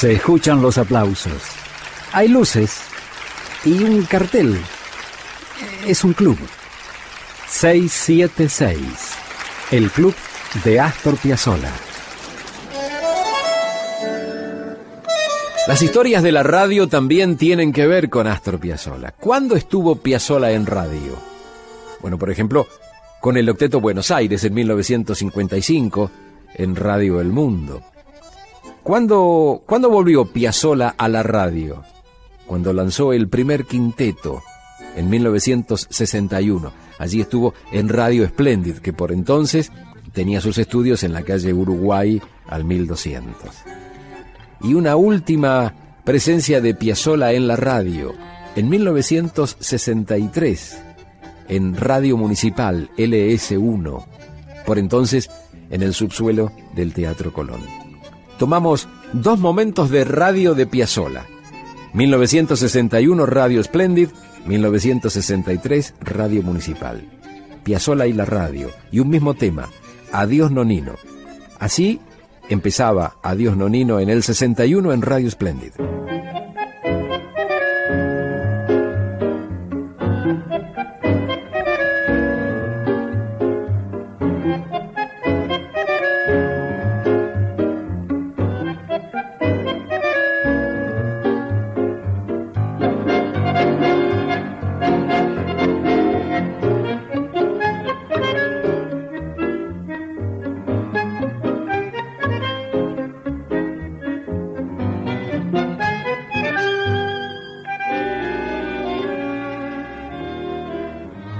Se escuchan los aplausos. Hay luces y un cartel. Es un club. 676. El club de Astor Piazzolla. Las historias de la radio también tienen que ver con Astor Piazzolla. ¿Cuándo estuvo Piazzolla en radio? Bueno, por ejemplo, con el Octeto Buenos Aires en 1955, en Radio El Mundo. ¿Cuándo, ¿Cuándo volvió Piazzolla a la radio? Cuando lanzó el primer quinteto en 1961. Allí estuvo en Radio Splendid, que por entonces tenía sus estudios en la calle Uruguay al 1200. Y una última presencia de Piazzolla en la radio, en 1963, en Radio Municipal LS1, por entonces en el subsuelo del Teatro Colón. Tomamos dos momentos de radio de Piazzolla. 1961 Radio Splendid, 1963 Radio Municipal. Piazzolla y la radio, y un mismo tema, Adiós Nonino. Así empezaba Adiós Nonino en el 61 en Radio Splendid.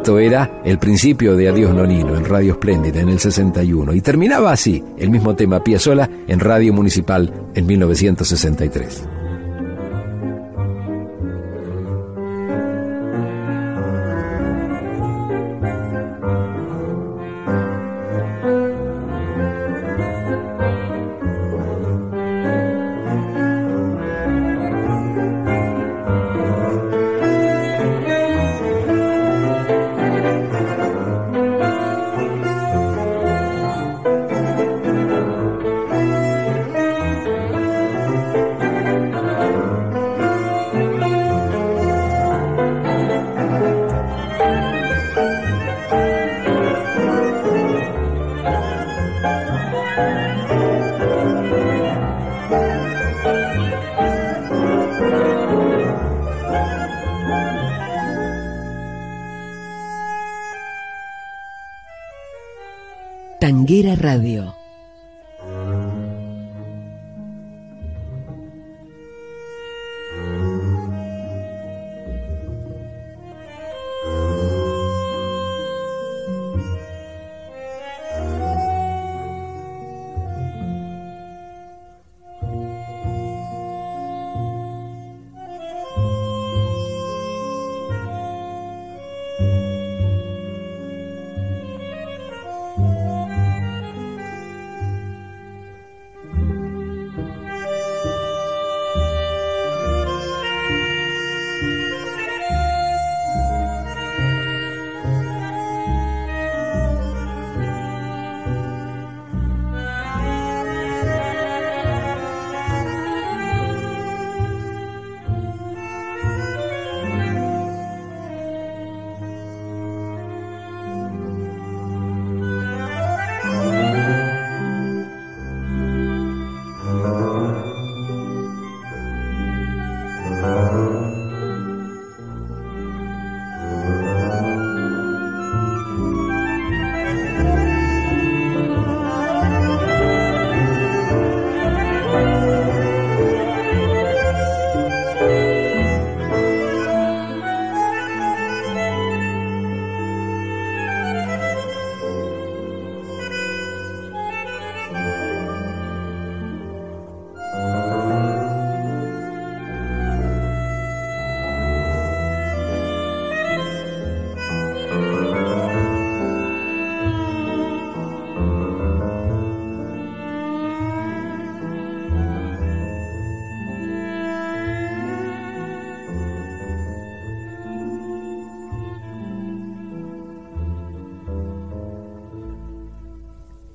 Esto era el principio de Adiós Nonino en Radio Espléndida en el 61 y terminaba así el mismo tema Piazzola en Radio Municipal en 1963. Tanguera Radio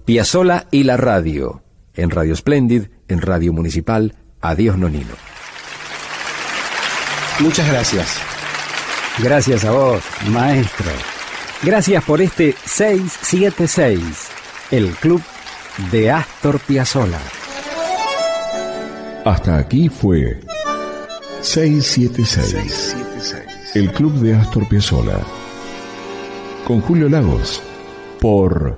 Piazzola y la radio. En Radio Splendid, en Radio Municipal. Adiós, Nonino. Muchas gracias. Gracias a vos, maestro. Gracias por este 676, el club de Astor Piazzolla. Hasta aquí fue 676, el club de Astor Piazzolla. Con Julio Lagos, por